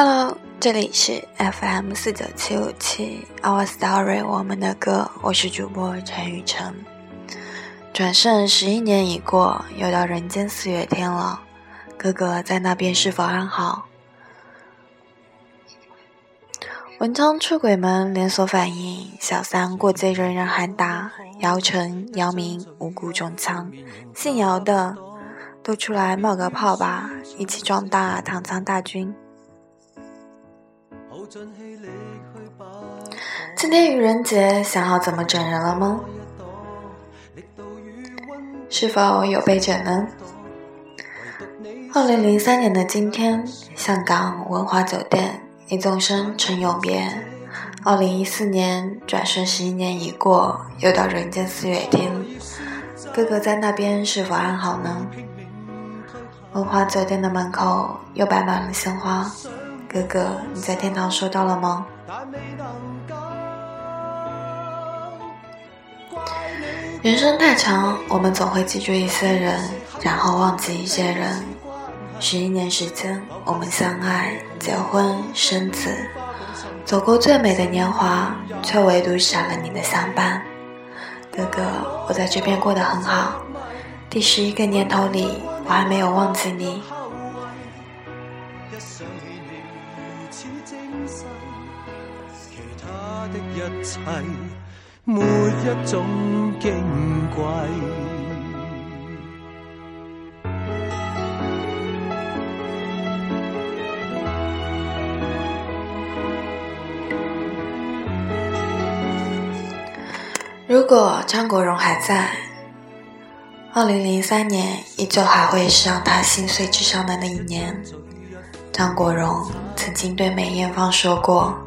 Hello，这里是 FM 四九七五七 Our Story，我们的歌，我是主播陈雨辰。转瞬十一年已过，又到人间四月天了，哥哥在那边是否安好？文章出轨门连锁反应，小三过街人人喊打，姚晨、姚明无辜中枪，姓姚的都出来冒个泡吧，一起壮大唐仓大军。今天愚人节，想好怎么整人了吗？是否有被整呢？二零零三年的今天，香港文华酒店一纵身成永别。二零一四年，转瞬十一年已过，又到人间四月天。哥哥在那边是否安好呢？文华酒店的门口又摆满了鲜花。哥哥，你在天堂收到了吗？人生太长，我们总会记住一些人，然后忘记一些人。十一年时间，我们相爱、结婚、生子，走过最美的年华，却唯独少了你的相伴。哥哥，我在这边过得很好。第十一个年头里，我还没有忘记你。切没一种矜贵。如果张国荣还在，二零零三年依旧还会是让他心碎至伤的那一年。张国荣曾经对梅艳芳说过。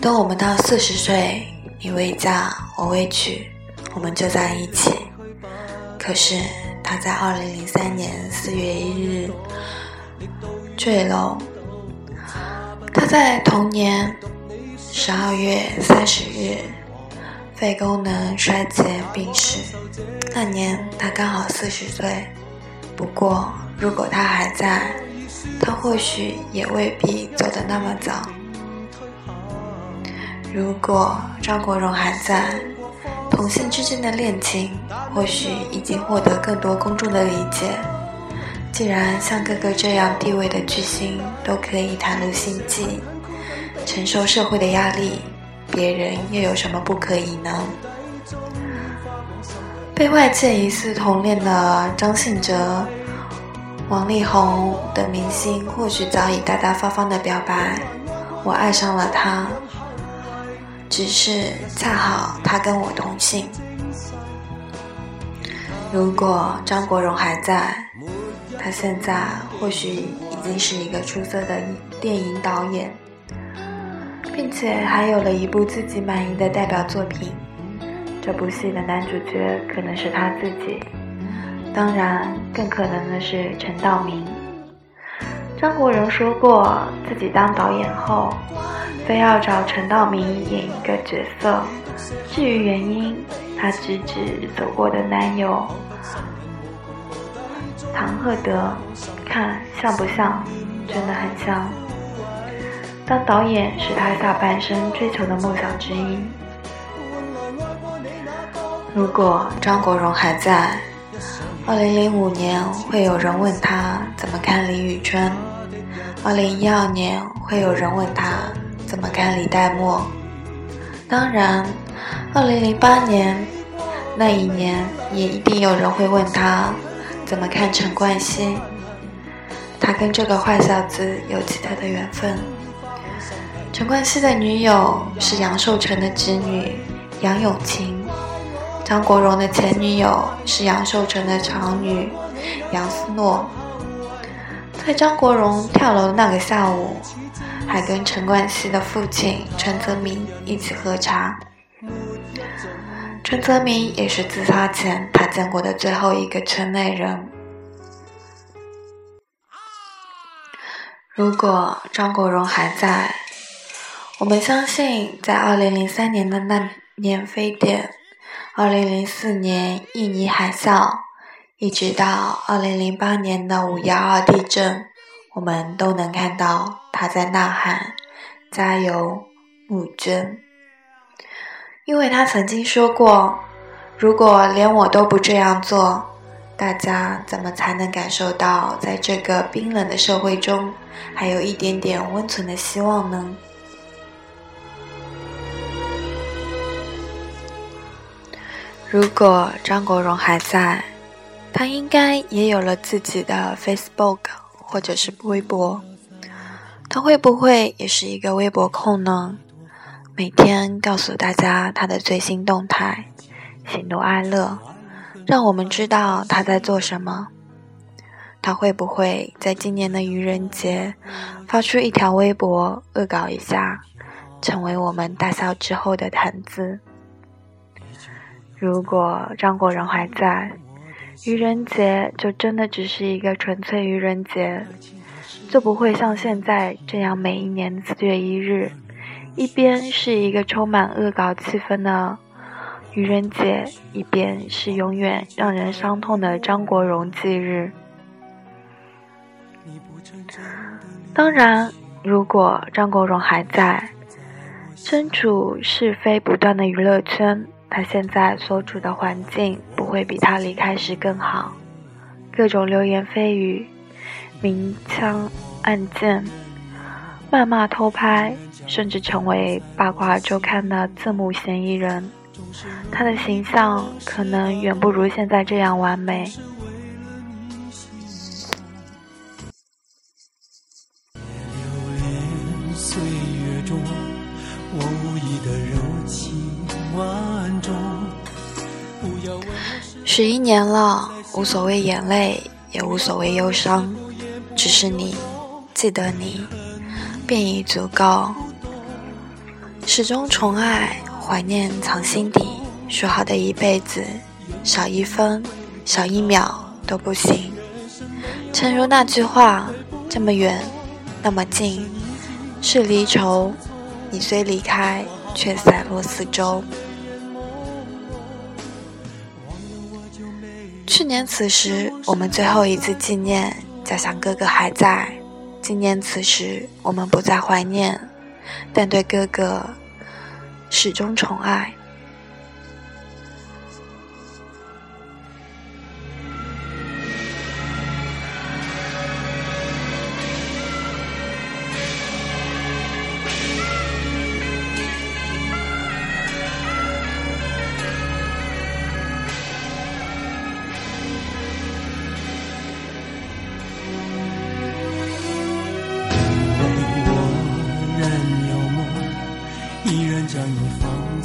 等我们到四十岁，你未嫁，我未娶，我们就在一起。可是他在二零零三年四月一日坠楼。他在同年十二月三十日肺功能衰竭病逝。那年他刚好四十岁。不过，如果他还在，他或许也未必走得那么早。如果张国荣还在，同性之间的恋情或许已经获得更多公众的理解。既然像哥哥这样地位的巨星都可以袒露心迹，承受社会的压力，别人又有什么不可以呢？被外界疑似同恋的张信哲、王力宏等明星，或许早已大大方方的表白：“我爱上了他。”只是恰好他跟我同姓。如果张国荣还在，他现在或许已经是一个出色的电影导演，并且还有了一部自己满意的代表作品。这部戏的男主角可能是他自己，当然更可能的是陈道明。张国荣说过，自己当导演后。非要找陈道明演一个角色，至于原因，他直指走过的男友唐鹤德，看像不像？真的很像。当导演是他下半生追求的梦想之一。如果张国荣还在，二零零五年会有人问他怎么看李宇春，二零一二年会有人问他。怎么看李代沫？当然，二零零八年那一年，也一定有人会问他怎么看陈冠希。他跟这个坏小子有奇特的缘分。陈冠希的女友是杨受成的侄女杨永晴，张国荣的前女友是杨受成的长女杨思诺。在张国荣跳楼的那个下午。还跟陈冠希的父亲陈泽民一起喝茶。陈泽民也是自杀前他见过的最后一个圈内人。如果张国荣还在，我们相信，在二零零三年的那年非典，二零零四年印尼海啸，一直到二零零八年的五幺二地震。我们都能看到他在呐喊：“加油，母娟！”因为他曾经说过：“如果连我都不这样做，大家怎么才能感受到在这个冰冷的社会中还有一点点温存的希望呢？”如果张国荣还在，他应该也有了自己的 Facebook 或者是微博。他会不会也是一个微博控呢？每天告诉大家他的最新动态，喜怒哀乐，让我们知道他在做什么。他会不会在今年的愚人节发出一条微博恶搞一下，成为我们大笑之后的谈资？如果张国荣还在，愚人节就真的只是一个纯粹愚人节，就不会像现在这样每一年四月一日，一边是一个充满恶搞气氛的愚人节，一边是永远让人伤痛的张国荣忌日。当然，如果张国荣还在，身处是非不断的娱乐圈。他现在所处的环境不会比他离开时更好，各种流言蜚语、明枪暗箭、谩骂偷拍，甚至成为八卦周刊的字幕嫌疑人。他的形象可能远不如现在这样完美。十一年了，无所谓眼泪，也无所谓忧伤，只是你，记得你，便已足够。始终宠爱，怀念藏心底，说好的一辈子，少一分，少一秒都不行。诚如那句话，这么远，那么近，是离愁。你虽离开，却散落四周。去年此时，我们最后一次纪念，假想哥哥还在。今年此时，我们不再怀念，但对哥哥始终宠爱。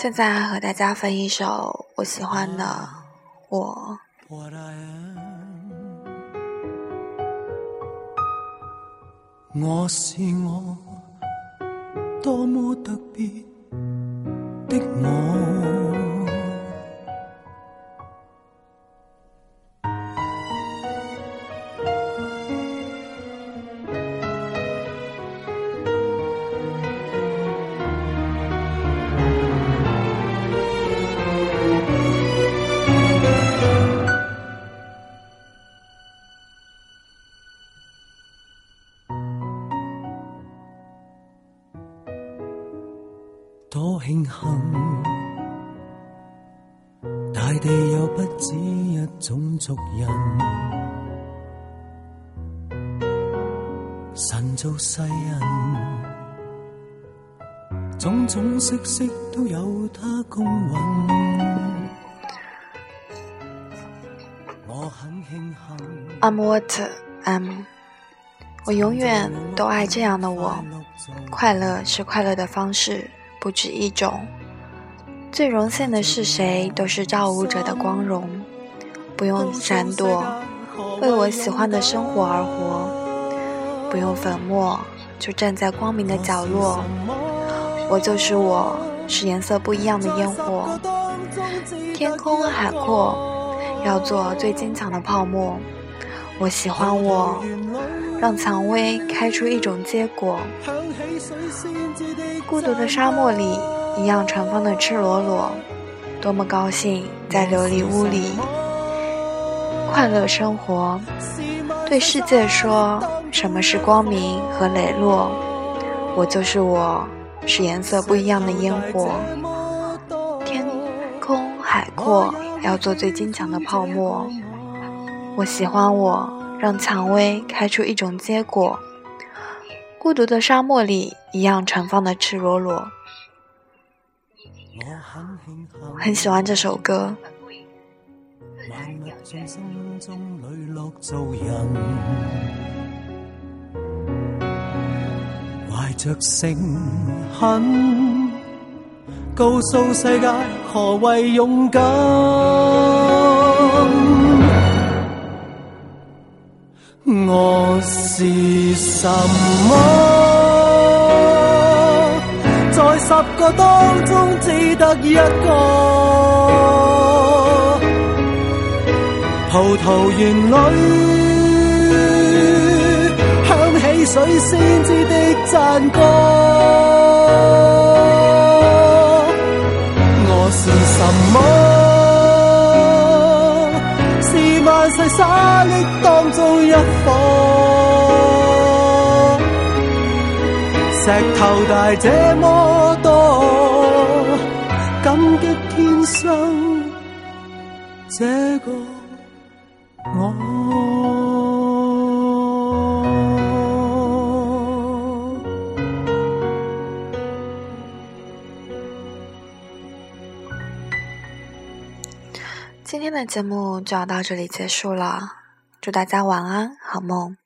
现在和大家分一首我喜欢的《我》。我是我，多么特别的我。多庆幸，大地有不止一种族人，神造世人，种种色色都有他公允。我很庆幸。I'm what I'm，我永远都爱这样的我。快乐是快乐的方式。不止一种，最荣幸的是谁都是造物者的光荣，不用闪躲，为我喜欢的生活而活，不用粉末就站在光明的角落。我就是我，是颜色不一样的烟火。天空海阔，要做最坚强的泡沫。我喜欢我，让蔷薇开出一种结果。孤独的沙漠里，一样盛放的赤裸裸。多么高兴在琉璃屋里快乐生活，对世界说什么是光明和磊落。我就是我，是颜色不一样的烟火。天空海阔，要做最坚强的泡沫。我喜欢我，让蔷薇开出一种结果。孤独的沙漠里，一样盛放的赤裸裸。很喜欢这首歌。怀着诚恳，告诉世界何为勇敢。我是什么？在十个当中只得一个。葡萄园里响起水仙子的赞歌。我是什么？沙砾当中一颗，石头大这么那节目就要到这里结束了，祝大家晚安，好梦。